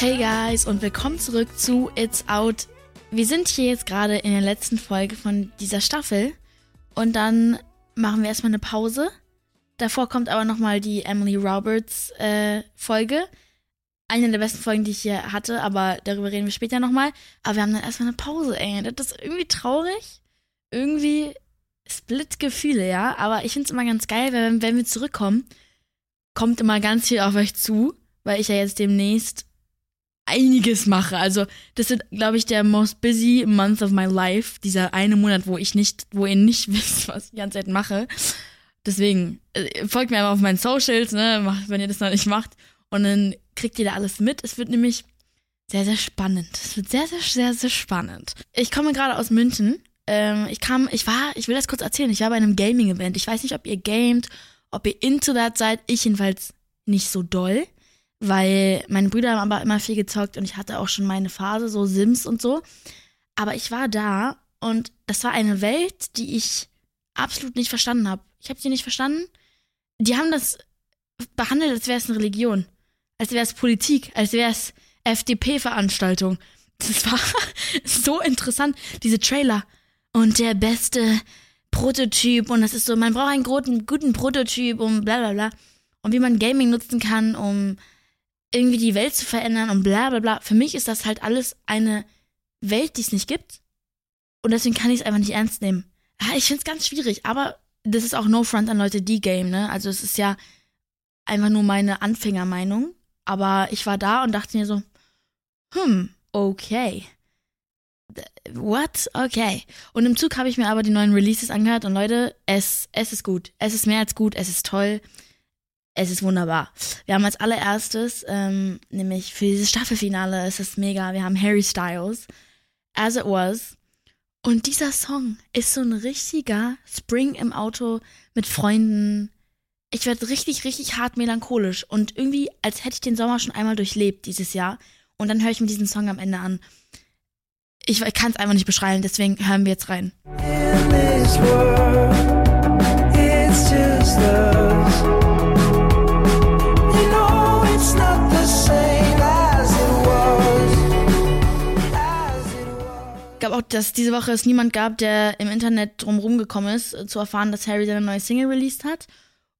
Hey guys und willkommen zurück zu It's Out. Wir sind hier jetzt gerade in der letzten Folge von dieser Staffel und dann machen wir erstmal eine Pause. Davor kommt aber nochmal die Emily Roberts äh, Folge. Eine der besten Folgen, die ich hier hatte, aber darüber reden wir später nochmal. Aber wir haben dann erstmal eine Pause, ey. Das ist irgendwie traurig. Irgendwie Split-Gefühle, ja. Aber ich finde es immer ganz geil, weil wenn, wenn wir zurückkommen, kommt immer ganz viel auf euch zu, weil ich ja jetzt demnächst einiges mache. Also, das wird, glaube ich, der most busy month of my life. Dieser eine Monat, wo ich nicht, wo ihr nicht wisst, was ich die ganze Zeit mache. Deswegen, äh, folgt mir einfach auf meinen Socials, ne, wenn ihr das noch nicht macht. Und dann kriegt ihr da alles mit. Es wird nämlich sehr, sehr spannend. Es wird sehr, sehr, sehr, sehr spannend. Ich komme gerade aus München. Ähm, ich kam, ich war, ich will das kurz erzählen, ich war bei einem Gaming-Event. Ich weiß nicht, ob ihr gamet, ob ihr into that seid. Ich jedenfalls nicht so doll weil meine Brüder haben aber immer viel gezockt und ich hatte auch schon meine Phase, so Sims und so. Aber ich war da und das war eine Welt, die ich absolut nicht verstanden habe. Ich habe sie nicht verstanden. Die haben das behandelt, als wäre es eine Religion, als wäre es Politik, als wäre es FDP-Veranstaltung. Das war so interessant, diese Trailer und der beste Prototyp und das ist so, man braucht einen guten, guten Prototyp und bla bla bla. Und wie man Gaming nutzen kann, um irgendwie die Welt zu verändern und bla bla bla. Für mich ist das halt alles eine Welt, die es nicht gibt. Und deswegen kann ich es einfach nicht ernst nehmen. Ja, ich finde es ganz schwierig, aber das ist auch No Front an Leute, die game, ne? Also es ist ja einfach nur meine Anfängermeinung. Aber ich war da und dachte mir so, hm, okay. What? Okay. Und im Zug habe ich mir aber die neuen Releases angehört und Leute, es, es ist gut. Es ist mehr als gut, es ist toll es ist wunderbar. Wir haben als allererstes, ähm, nämlich für dieses Staffelfinale, es ist mega, wir haben Harry Styles, As It Was. Und dieser Song ist so ein richtiger Spring im Auto mit Freunden. Ich werde richtig, richtig hart melancholisch und irgendwie, als hätte ich den Sommer schon einmal durchlebt dieses Jahr. Und dann höre ich mir diesen Song am Ende an. Ich, kann es einfach nicht beschreiben, deswegen hören wir jetzt rein. In this world, it's just us. Auch, dass diese Woche es niemand gab, der im Internet drumherum gekommen ist, äh, zu erfahren, dass Harry seine neue Single released hat.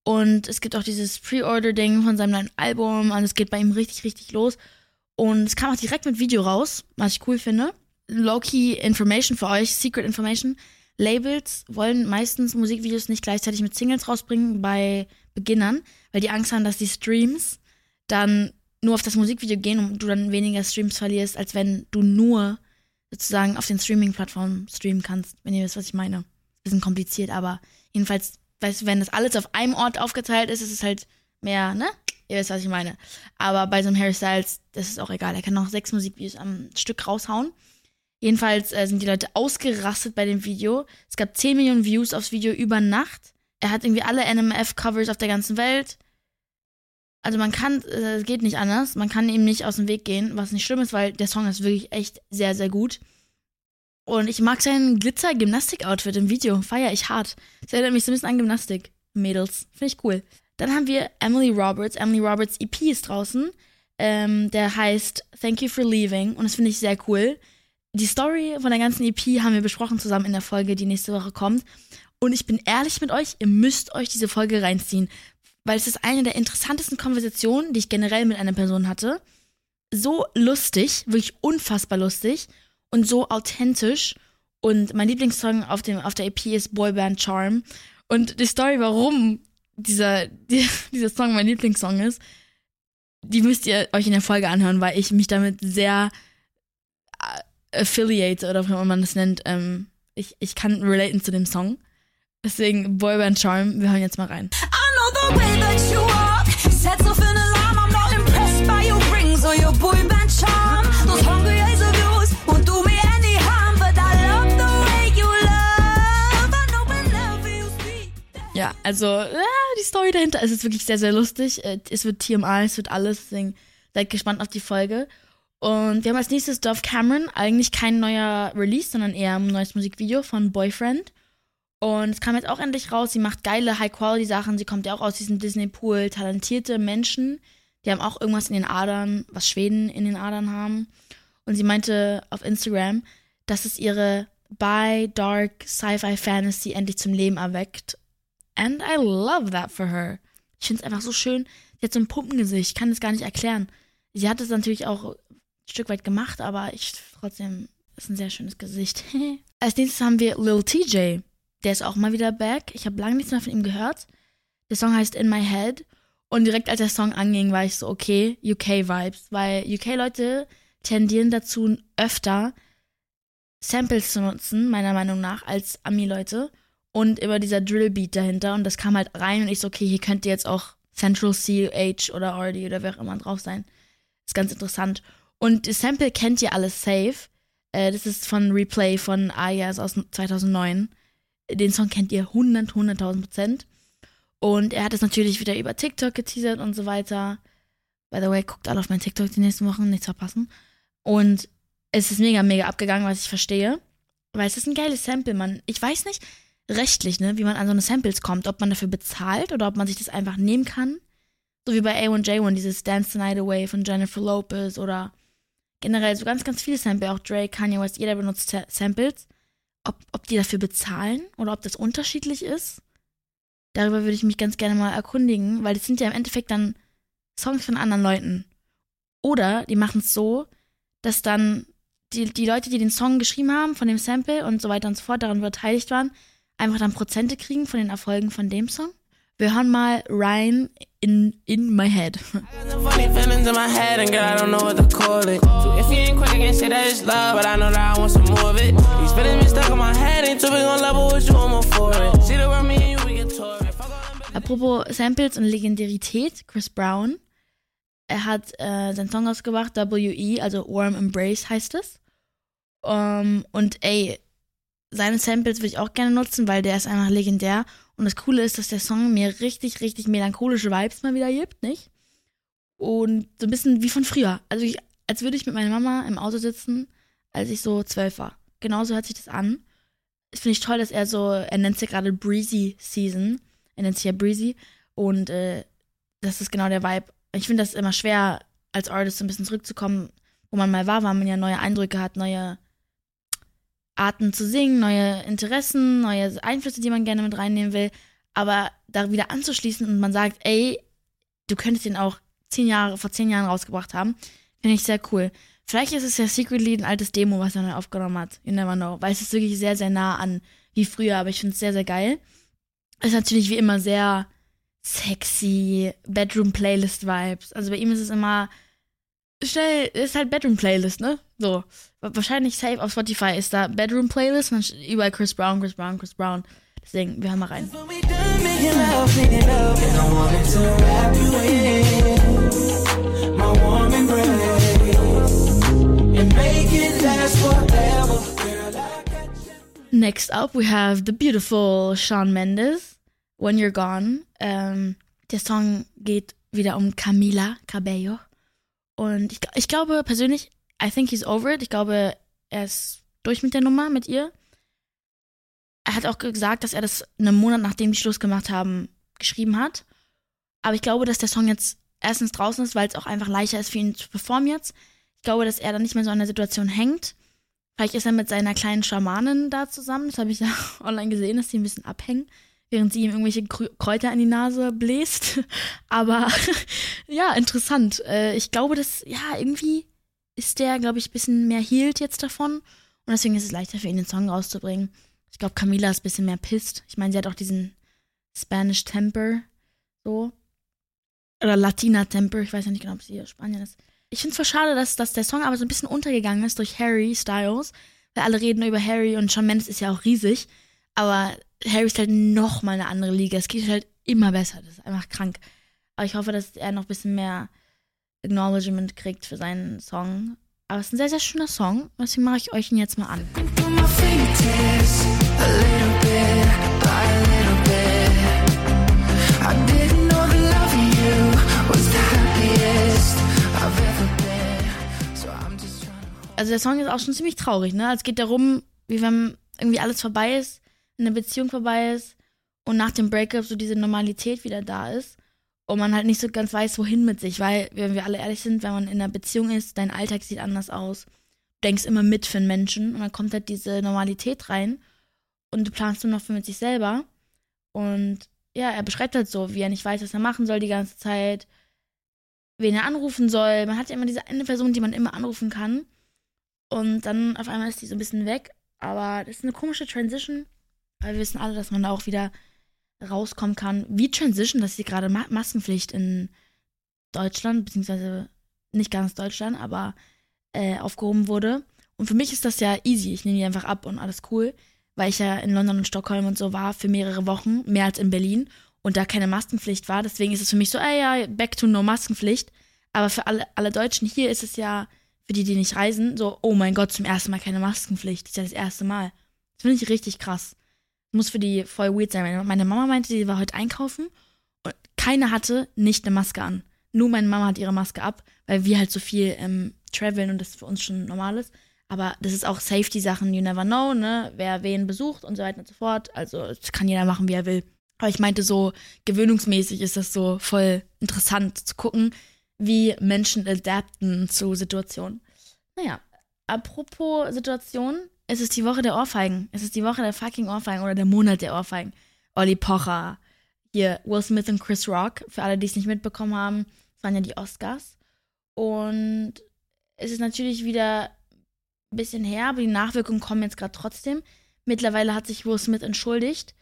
Und es gibt auch dieses Pre-Order-Ding von seinem neuen Album. Also es geht bei ihm richtig, richtig los. Und es kam auch direkt mit Video raus, was ich cool finde. Low-Key Information für euch, Secret Information. Labels wollen meistens Musikvideos nicht gleichzeitig mit Singles rausbringen bei Beginnern, weil die Angst haben, dass die Streams dann nur auf das Musikvideo gehen und du dann weniger Streams verlierst, als wenn du nur sozusagen auf den Streaming-Plattformen streamen kannst, wenn ihr wisst, was ich meine. Bisschen kompliziert, aber jedenfalls, weißt du, wenn das alles auf einem Ort aufgeteilt ist, ist es halt mehr, ne? Ihr wisst, was ich meine. Aber bei so einem Harry Styles, das ist auch egal. Er kann noch sechs Musikvideos am Stück raushauen. Jedenfalls äh, sind die Leute ausgerastet bei dem Video. Es gab 10 Millionen Views aufs Video über Nacht. Er hat irgendwie alle NMF-Covers auf der ganzen Welt. Also man kann, äh, es geht nicht anders, man kann ihm nicht aus dem Weg gehen, was nicht schlimm ist, weil der Song ist wirklich echt sehr, sehr gut. Und ich mag sein Glitzer-Gymnastik-Outfit im Video, feier ich hart. Das erinnert mich so ein bisschen an Gymnastik, Mädels. Finde ich cool. Dann haben wir Emily Roberts. Emily Roberts EP ist draußen. Ähm, der heißt Thank You for Leaving und das finde ich sehr cool. Die Story von der ganzen EP haben wir besprochen zusammen in der Folge, die nächste Woche kommt. Und ich bin ehrlich mit euch, ihr müsst euch diese Folge reinziehen, weil es ist eine der interessantesten Konversationen, die ich generell mit einer Person hatte. So lustig, wirklich unfassbar lustig und so authentisch. Und mein Lieblingssong auf, dem, auf der EP ist Boyband Charm. Und die Story, warum dieser, die, dieser Song mein Lieblingssong ist, die müsst ihr euch in der Folge anhören, weil ich mich damit sehr äh, affiliate oder wie man das nennt. Ähm, ich, ich kann relaten zu dem Song. Deswegen Boyband Charm, wir hören jetzt mal rein. the way that you walk sets off an alarm. I'm not impressed by your rings or your boy band charm. Those hungry eyes of yours won't do me any harm, but I love the way you love. I know whenever you speak. Ja, also ja, die Story dahinter es ist wirklich sehr, sehr lustig. Äh, es wird TMI, es wird alles. Deswegen seid gespannt auf die Folge. Und wir haben als nächstes Dove Cameron, eigentlich kein neuer Release, sondern eher ein neues Musikvideo von Boyfriend. Und es kam jetzt auch endlich raus, sie macht geile High-Quality-Sachen. Sie kommt ja auch aus diesem Disney-Pool, talentierte Menschen, Die haben auch irgendwas in den Adern, was Schweden in den Adern haben. Und sie meinte auf Instagram, dass es ihre bi, dark, sci-fi Fantasy endlich zum Leben erweckt. And I love that for her. Ich finde es einfach so schön. Sie hat so ein Puppengesicht, ich kann es gar nicht erklären. Sie hat es natürlich auch ein Stück weit gemacht, aber ich trotzdem ist ein sehr schönes Gesicht. Als nächstes haben wir Lil TJ. Der ist auch mal wieder back. Ich habe lange nichts mehr von ihm gehört. Der Song heißt In My Head. Und direkt als der Song anging, war ich so, okay, UK-Vibes. Weil UK-Leute tendieren dazu, öfter Samples zu nutzen, meiner Meinung nach, als Ami-Leute. Und immer dieser Drillbeat dahinter. Und das kam halt rein und ich so, okay, hier könnte jetzt auch Central C, H oder RD oder wer auch immer drauf sein. Ist ganz interessant. Und das Sample kennt ihr alles safe. Äh, das ist von Replay von Ayas aus 2009. Den Song kennt ihr 100, 100.000 Prozent. Und er hat es natürlich wieder über TikTok geteasert und so weiter. By the way, guckt alle auf mein TikTok die nächsten Wochen, nichts verpassen. Und es ist mega, mega abgegangen, was ich verstehe. Weil es ist ein geiles Sample, man. Ich weiß nicht rechtlich, ne, wie man an so eine Samples kommt, ob man dafür bezahlt oder ob man sich das einfach nehmen kann. So wie bei A1J1, dieses Dance the Night Away von Jennifer Lopez oder generell so ganz, ganz viele Samples, auch Drake, Kanye West, jeder benutzt Samples. Ob, ob die dafür bezahlen oder ob das unterschiedlich ist. Darüber würde ich mich ganz gerne mal erkundigen, weil das sind ja im Endeffekt dann Songs von anderen Leuten. Oder die machen es so, dass dann die, die Leute, die den Song geschrieben haben, von dem Sample und so weiter und so fort, daran beteiligt waren, einfach dann Prozente kriegen von den Erfolgen von dem Song. Wir hören mal Ryan in, in my head. Apropos Samples und Legendarität, Chris Brown er hat äh, seinen Song rausgebracht, WE, also Warm Embrace heißt es. Um, ähm, und ey, seine Samples würde ich auch gerne nutzen, weil der ist einfach legendär. Und das Coole ist, dass der Song mir richtig, richtig melancholische Vibes mal wieder gibt, nicht? Und so ein bisschen wie von früher. Also ich, als würde ich mit meiner Mama im Auto sitzen, als ich so zwölf war. Genauso hört sich das an. Das finde ich toll, dass er so, er nennt es ja gerade Breezy Season. Er nennt sich ja Breezy. Und äh, das ist genau der Vibe, ich finde das immer schwer, als Artist so ein bisschen zurückzukommen, wo man mal war, weil man ja neue Eindrücke hat, neue Arten zu singen, neue Interessen, neue Einflüsse, die man gerne mit reinnehmen will. Aber da wieder anzuschließen und man sagt, ey, du könntest den auch zehn Jahre, vor zehn Jahren rausgebracht haben, finde ich sehr cool. Vielleicht ist es ja secretly ein altes Demo, was er neu aufgenommen hat. You never know. Weil es ist wirklich sehr, sehr nah an wie früher, aber ich finde es sehr, sehr geil. Ist natürlich wie immer sehr sexy Bedroom-Playlist-Vibes. Also bei ihm ist es immer schnell, ist halt Bedroom-Playlist, ne? So. Wahrscheinlich safe auf Spotify ist da Bedroom-Playlist und überall Chris Brown, Chris Brown, Chris Brown. Deswegen, wir hören mal rein. Next up, we have the beautiful Shawn Mendes. When You're Gone. Ähm, der Song geht wieder um Camila Cabello. Und ich, ich glaube persönlich, I think he's over it. Ich glaube, er ist durch mit der Nummer mit ihr. Er hat auch gesagt, dass er das einen Monat nachdem die Schluss gemacht haben, geschrieben hat. Aber ich glaube, dass der Song jetzt erstens draußen ist, weil es auch einfach leichter ist für ihn zu performen jetzt. Ich glaube, dass er dann nicht mehr so an der Situation hängt. Vielleicht ist er mit seiner kleinen Schamanin da zusammen. Das habe ich ja online gesehen, dass die ein bisschen abhängen während sie ihm irgendwelche Kräuter in die Nase bläst. Aber ja, interessant. Äh, ich glaube, dass, ja, irgendwie ist der, glaube ich, ein bisschen mehr healed jetzt davon. Und deswegen ist es leichter für ihn, den Song rauszubringen. Ich glaube, Camila ist ein bisschen mehr pisst. Ich meine, sie hat auch diesen Spanish Temper. So. Oder Latina Temper. Ich weiß ja nicht genau, ob sie Spanien ist. Ich finde es voll schade, dass, dass der Song aber so ein bisschen untergegangen ist durch Harry Styles. Weil alle reden über Harry und Shawn Mendes ist ja auch riesig. Aber Harry ist halt noch mal eine andere Liga. Es geht halt immer besser. Das ist einfach krank. Aber ich hoffe, dass er noch ein bisschen mehr Acknowledgement kriegt für seinen Song. Aber es ist ein sehr, sehr schöner Song. Deswegen mache ich euch ihn jetzt mal an. Also der Song ist auch schon ziemlich traurig, ne? Es geht darum, wie wenn irgendwie alles vorbei ist eine Beziehung vorbei ist und nach dem Breakup so diese Normalität wieder da ist. und man halt nicht so ganz weiß, wohin mit sich, weil, wenn wir alle ehrlich sind, wenn man in einer Beziehung ist, dein Alltag sieht anders aus. Du denkst immer mit für einen Menschen und dann kommt halt diese Normalität rein und du planst nur noch für mit sich selber. Und ja, er beschreibt halt so, wie er nicht weiß, was er machen soll die ganze Zeit, wen er anrufen soll. Man hat ja immer diese eine Person, die man immer anrufen kann. Und dann auf einmal ist die so ein bisschen weg. Aber das ist eine komische Transition, weil wir wissen alle, dass man da auch wieder rauskommen kann. Wie Transition, dass sie gerade Ma Maskenpflicht in Deutschland, beziehungsweise nicht ganz Deutschland, aber äh, aufgehoben wurde. Und für mich ist das ja easy. Ich nehme die einfach ab und alles cool, weil ich ja in London und Stockholm und so war für mehrere Wochen, mehr als in Berlin und da keine Maskenpflicht war. Deswegen ist es für mich so, ey, ja, back to no Maskenpflicht. Aber für alle, alle Deutschen hier ist es ja, für die, die nicht reisen, so, oh mein Gott, zum ersten Mal keine Maskenpflicht. Das ist ja das erste Mal. Das finde ich richtig krass. Muss für die voll weird sein. Meine Mama meinte, sie war heute einkaufen und keiner hatte nicht eine Maske an. Nur meine Mama hat ihre Maske ab, weil wir halt so viel ähm, traveln und das für uns schon normal ist. Aber das ist auch Safety-Sachen, you never know, ne? Wer wen besucht und so weiter und so fort. Also, das kann jeder machen, wie er will. Aber ich meinte so, gewöhnungsmäßig ist das so voll interessant zu gucken, wie Menschen adapten zu Situationen. Naja, apropos Situation, es ist die Woche der Ohrfeigen. Es ist die Woche der fucking Ohrfeigen oder der Monat der Ohrfeigen. Olli Pocher, hier Will Smith und Chris Rock, für alle, die es nicht mitbekommen haben, das waren ja die Oscars. Und es ist natürlich wieder ein bisschen her, aber die Nachwirkungen kommen jetzt gerade trotzdem. Mittlerweile hat sich Will Smith entschuldigt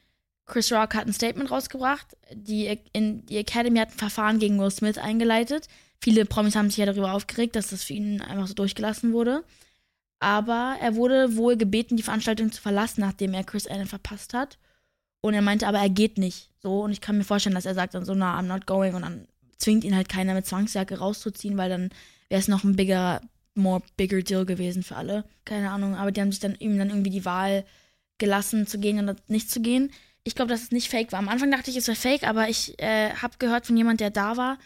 Chris Rock hat ein Statement rausgebracht. Die, in, die Academy hat ein Verfahren gegen Will Smith eingeleitet. Viele Promis haben sich ja darüber aufgeregt, dass das für ihn einfach so durchgelassen wurde. Aber er wurde wohl gebeten, die Veranstaltung zu verlassen, nachdem er Chris Allen verpasst hat. Und er meinte aber, er geht nicht. So, und ich kann mir vorstellen, dass er sagt dann so, na, I'm not going. Und dann zwingt ihn halt keiner mit Zwangsjacke rauszuziehen, weil dann wäre es noch ein bigger, more bigger Deal gewesen für alle. Keine Ahnung. Aber die haben sich dann ihm dann irgendwie die Wahl gelassen, zu gehen oder nicht zu gehen. Ich glaube, dass es nicht fake war. Am Anfang dachte ich, es wäre fake, aber ich äh, habe gehört von jemand, der da war,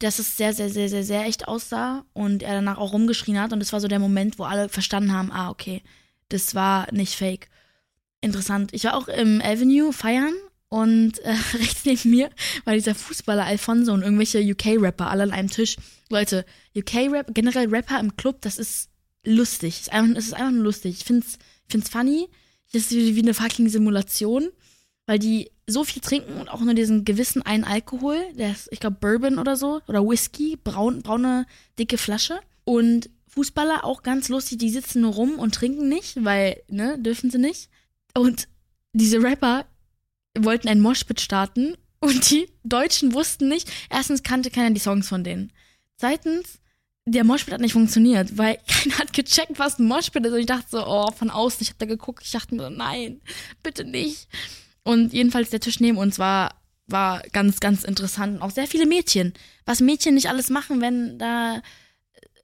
dass es sehr, sehr, sehr, sehr, sehr echt aussah und er danach auch rumgeschrien hat. Und es war so der Moment, wo alle verstanden haben, ah, okay, das war nicht fake. Interessant. Ich war auch im Avenue feiern und äh, rechts neben mir war dieser Fußballer Alfonso und irgendwelche UK-Rapper, alle an einem Tisch. Leute, UK-Rap, generell Rapper im Club, das ist lustig. Es ist einfach, es ist einfach nur lustig. Ich find's, ich find's funny. Das ist wie, wie eine fucking Simulation weil die so viel trinken und auch nur diesen gewissen einen Alkohol, der ist, ich glaube, Bourbon oder so, oder Whisky, braun, braune, dicke Flasche. Und Fußballer auch ganz lustig, die sitzen nur rum und trinken nicht, weil, ne, dürfen sie nicht. Und diese Rapper wollten ein Moshpit starten und die Deutschen wussten nicht, erstens kannte keiner die Songs von denen. Zweitens, der Moshpit hat nicht funktioniert, weil keiner hat gecheckt, was ein Moshpit ist. Und ich dachte so, oh, von außen, ich hab da geguckt, ich dachte mir, nein, bitte nicht. Und jedenfalls der Tisch neben uns war, war ganz, ganz interessant. Und auch sehr viele Mädchen. Was Mädchen nicht alles machen, wenn da,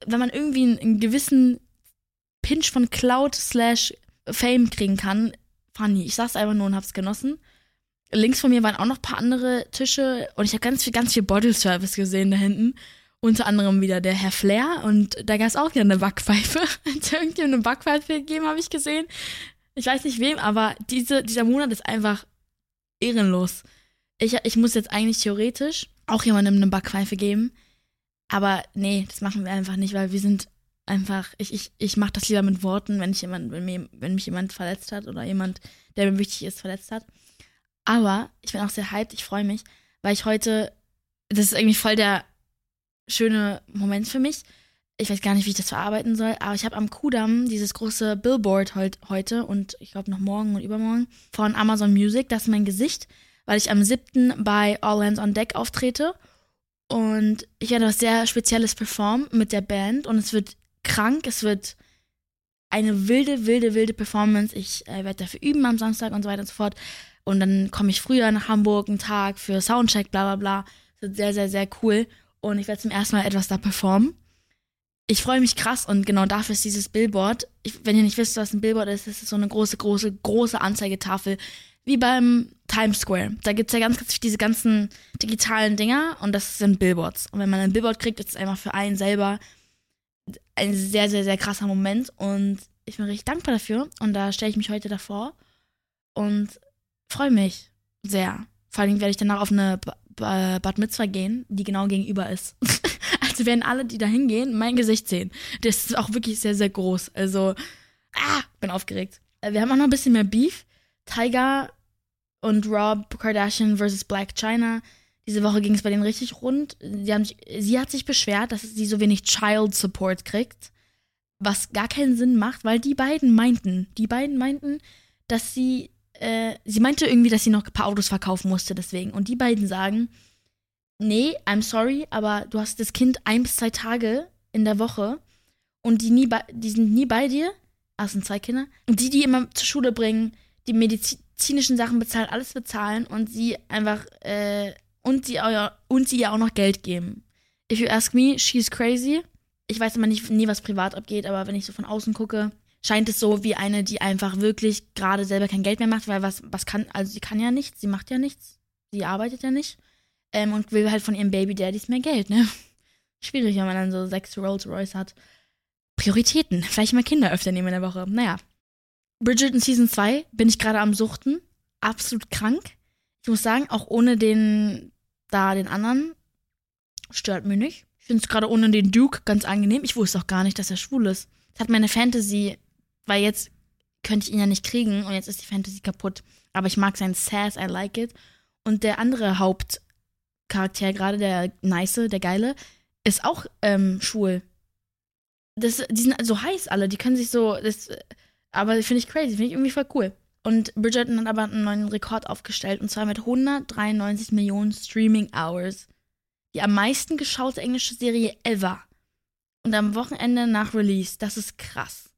wenn man irgendwie einen, einen gewissen Pinch von Cloud slash Fame kriegen kann. Funny. Ich saß einfach nur und hab's genossen. Links von mir waren auch noch ein paar andere Tische und ich habe ganz viel, ganz viel Bottle Service gesehen da hinten. Unter anderem wieder der Herr Flair und da gab es auch wieder eine Backpfeife. Irgendjemand eine Backpfeife gegeben, habe ich gesehen. Ich weiß nicht wem, aber diese, dieser Monat ist einfach ehrenlos. Ich, ich muss jetzt eigentlich theoretisch auch jemandem eine Backpfeife geben. Aber nee, das machen wir einfach nicht, weil wir sind einfach, ich, ich, ich mache das lieber mit Worten, wenn ich jemand, wenn, mir, wenn mich jemand verletzt hat oder jemand, der mir wichtig ist, verletzt hat. Aber ich bin auch sehr hyped, ich freue mich, weil ich heute, das ist irgendwie voll der schöne Moment für mich ich weiß gar nicht, wie ich das verarbeiten soll, aber ich habe am Kudamm dieses große Billboard heut, heute und ich glaube noch morgen und übermorgen von Amazon Music. Das ist mein Gesicht, weil ich am 7. bei All Hands on Deck auftrete. Und ich werde was sehr Spezielles performen mit der Band und es wird krank, es wird eine wilde, wilde, wilde Performance. Ich äh, werde dafür üben am Samstag und so weiter und so fort. Und dann komme ich früher nach Hamburg, einen Tag für Soundcheck, bla bla bla. Es wird sehr, sehr, sehr cool. Und ich werde zum ersten Mal etwas da performen ich freue mich krass und genau dafür ist dieses Billboard. Ich, wenn ihr nicht wisst, was ein Billboard ist, ist es so eine große, große, große Anzeigetafel. Wie beim Times Square. Da gibt's ja ganz, ganz diese ganzen digitalen Dinger und das sind Billboards. Und wenn man ein Billboard kriegt, ist es einfach für einen selber ein sehr, sehr, sehr krasser Moment. Und ich bin richtig dankbar dafür. Und da stelle ich mich heute davor und freue mich sehr. Vor allem werde ich danach auf eine Bad Mitzvah gehen, die genau gegenüber ist. also werden alle, die da hingehen, mein Gesicht sehen. Das ist auch wirklich sehr, sehr groß. Also, ah, bin aufgeregt. Äh, wir haben auch noch ein bisschen mehr Beef. Tiger und Rob Kardashian versus Black China. Diese Woche ging es bei denen richtig rund. Sie, haben, sie hat sich beschwert, dass sie so wenig Child Support kriegt. Was gar keinen Sinn macht, weil die beiden meinten, die beiden meinten, dass sie, äh, sie meinte irgendwie, dass sie noch ein paar Autos verkaufen musste, deswegen. Und die beiden sagen, nee, I'm sorry, aber du hast das Kind ein bis zwei Tage in der Woche und die, nie die sind nie bei dir. Ah, sind zwei Kinder. Und die, die immer zur Schule bringen, die medizinischen Sachen bezahlen, alles bezahlen und sie einfach, äh, und sie, und sie ihr auch noch Geld geben. If you ask me, she's crazy. Ich weiß immer nicht, nie, was privat abgeht, aber wenn ich so von außen gucke, scheint es so wie eine, die einfach wirklich gerade selber kein Geld mehr macht, weil was, was kann, also sie kann ja nichts, sie macht ja nichts, sie arbeitet ja nicht ähm, und will halt von ihrem Baby Daddys mehr Geld, ne? Schwierig, wenn man dann so sechs Rolls Royce hat. Prioritäten. Vielleicht mal Kinder öfter nehmen in der Woche. Naja. Bridget in Season 2 bin ich gerade am Suchten. Absolut krank. Ich muss sagen, auch ohne den, da den anderen, stört mich nicht. Ich finde es gerade ohne den Duke ganz angenehm. Ich wusste auch gar nicht, dass er schwul ist. Das hat meine Fantasy, weil jetzt könnte ich ihn ja nicht kriegen und jetzt ist die Fantasy kaputt. Aber ich mag sein Sass, I like it. Und der andere Hauptcharakter, gerade der Nice, der Geile, ist auch ähm, schwul. Das, die sind so heiß alle, die können sich so. Das, aber finde ich crazy, finde ich irgendwie voll cool. Und Bridgerton hat aber einen neuen Rekord aufgestellt und zwar mit 193 Millionen Streaming Hours. Die am meisten geschaute englische Serie ever. Und am Wochenende nach Release. Das ist krass.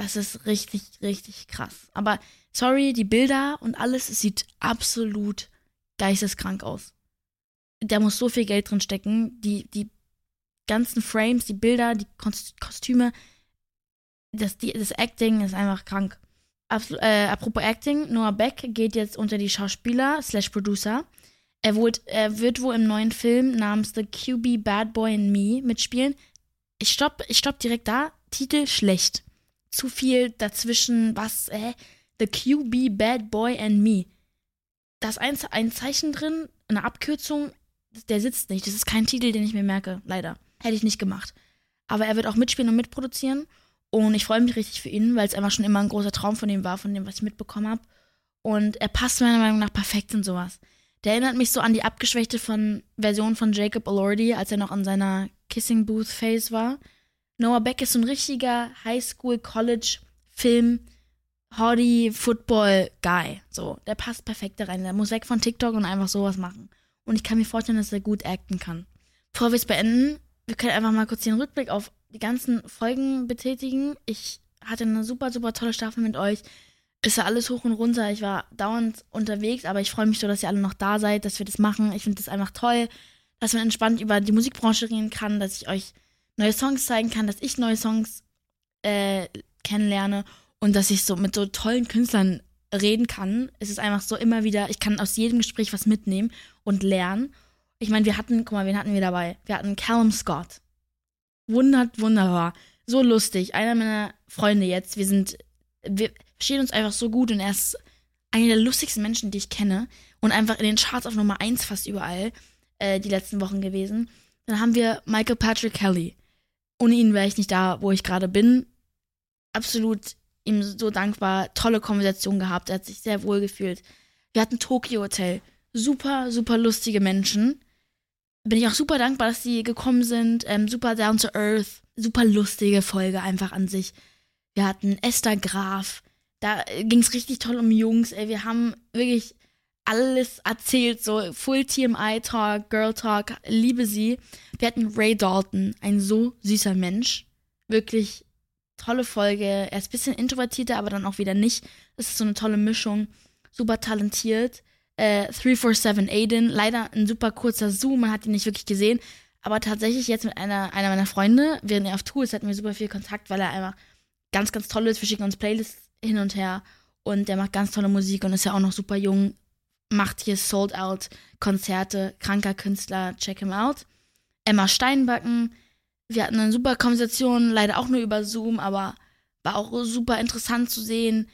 Das ist richtig, richtig krass. Aber sorry, die Bilder und alles sieht absolut geisteskrank aus. Da muss so viel Geld drin stecken. Die, die ganzen Frames, die Bilder, die Kostüme, das, die, das Acting ist einfach krank. Absol äh, apropos Acting, Noah Beck geht jetzt unter die Schauspieler slash Producer. Er, wohl, er wird wohl im neuen Film namens The QB Bad Boy and Me mitspielen. Ich stopp, ich stopp direkt da. Titel schlecht. Zu viel dazwischen, was, äh, The QB Bad Boy and Me. Da ist ein, ein Zeichen drin, eine Abkürzung, der sitzt nicht. Das ist kein Titel, den ich mir merke, leider. Hätte ich nicht gemacht. Aber er wird auch mitspielen und mitproduzieren. Und ich freue mich richtig für ihn, weil es einfach schon immer ein großer Traum von ihm war, von dem, was ich mitbekommen habe. Und er passt meiner Meinung nach perfekt in sowas. Der erinnert mich so an die abgeschwächte von Version von Jacob Elordi, als er noch an seiner Kissing Booth Phase war. Noah Beck ist so ein richtiger Highschool College Film Hottie Football Guy. So, der passt perfekt da rein. Der muss weg von TikTok und einfach sowas machen. Und ich kann mir vorstellen, dass er gut acten kann. Bevor wir es beenden, wir können einfach mal kurz den Rückblick auf die ganzen Folgen betätigen. Ich hatte eine super, super tolle Staffel mit euch. Es war alles hoch und runter. Ich war dauernd unterwegs, aber ich freue mich so, dass ihr alle noch da seid, dass wir das machen. Ich finde das einfach toll, dass man entspannt über die Musikbranche reden kann, dass ich euch neue Songs zeigen kann, dass ich neue Songs äh, kennenlerne und dass ich so mit so tollen Künstlern reden kann. Es ist einfach so immer wieder, ich kann aus jedem Gespräch was mitnehmen und lernen. Ich meine, wir hatten, guck mal, wen hatten wir dabei? Wir hatten Callum Scott. Wundert, wunderbar. So lustig. Einer meiner Freunde jetzt. Wir sind, wir verstehen uns einfach so gut und er ist einer der lustigsten Menschen, die ich kenne. Und einfach in den Charts auf Nummer 1 fast überall äh, die letzten Wochen gewesen. Dann haben wir Michael Patrick Kelly. Ohne ihn wäre ich nicht da, wo ich gerade bin. Absolut ihm so dankbar. Tolle Konversation gehabt. Er hat sich sehr wohl gefühlt. Wir hatten Tokyo Hotel. Super, super lustige Menschen bin ich auch super dankbar, dass sie gekommen sind. Ähm, super down to earth. Super lustige Folge einfach an sich. Wir hatten Esther Graf. Da ging es richtig toll um Jungs. Ey, wir haben wirklich alles erzählt, so Full TMI Talk, Girl Talk, liebe sie. Wir hatten Ray Dalton, ein so süßer Mensch. Wirklich tolle Folge. Er ist ein bisschen introvertierter, aber dann auch wieder nicht. Das ist so eine tolle Mischung. Super talentiert äh, 347 Aiden. Leider ein super kurzer Zoom, man hat ihn nicht wirklich gesehen. Aber tatsächlich jetzt mit einer, einer meiner Freunde, während er auf Tour ist, hatten wir super viel Kontakt, weil er einfach ganz, ganz toll ist. Wir schicken uns Playlists hin und her und der macht ganz tolle Musik und ist ja auch noch super jung. Macht hier Sold Out Konzerte, kranker Künstler, check him out. Emma Steinbacken, wir hatten eine super Konversation, leider auch nur über Zoom, aber war auch super interessant zu sehen,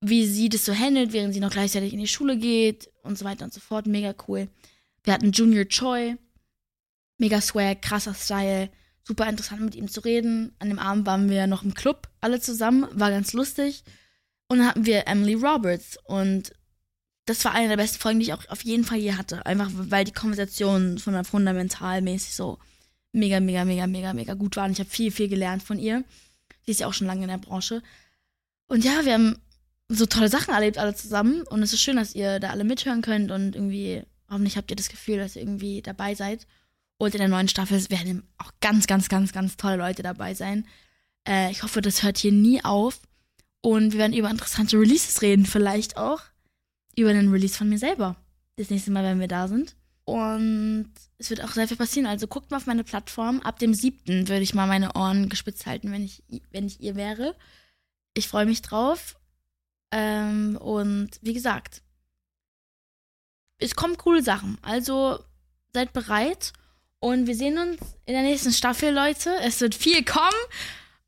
wie sie das so handelt, während sie noch gleichzeitig in die Schule geht und so weiter und so fort. Mega cool. Wir hatten Junior Choi, mega swag, krasser Style, super interessant mit ihm zu reden. An dem Abend waren wir noch im Club, alle zusammen, war ganz lustig. Und dann hatten wir Emily Roberts und das war eine der besten Folgen, die ich auch auf jeden Fall je hatte. Einfach weil die Konversationen von der fundamentalmäßig so mega, mega, mega, mega, mega gut waren. Ich habe viel, viel gelernt von ihr. Sie ist ja auch schon lange in der Branche. Und ja, wir haben so tolle Sachen erlebt, alle zusammen. Und es ist schön, dass ihr da alle mithören könnt und irgendwie, hoffentlich habt ihr das Gefühl, dass ihr irgendwie dabei seid. Und in der neuen Staffel werden auch ganz, ganz, ganz, ganz tolle Leute dabei sein. Äh, ich hoffe, das hört hier nie auf. Und wir werden über interessante Releases reden, vielleicht auch über den Release von mir selber. Das nächste Mal, wenn wir da sind. Und es wird auch sehr viel passieren. Also guckt mal auf meine Plattform. Ab dem 7. würde ich mal meine Ohren gespitzt halten, wenn ich, wenn ich ihr wäre. Ich freue mich drauf. Ähm, und wie gesagt, es kommen coole Sachen. Also seid bereit. Und wir sehen uns in der nächsten Staffel, Leute. Es wird viel kommen.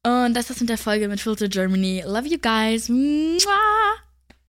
Und das war's mit der Folge mit Filter Germany. Love you guys. Mwah!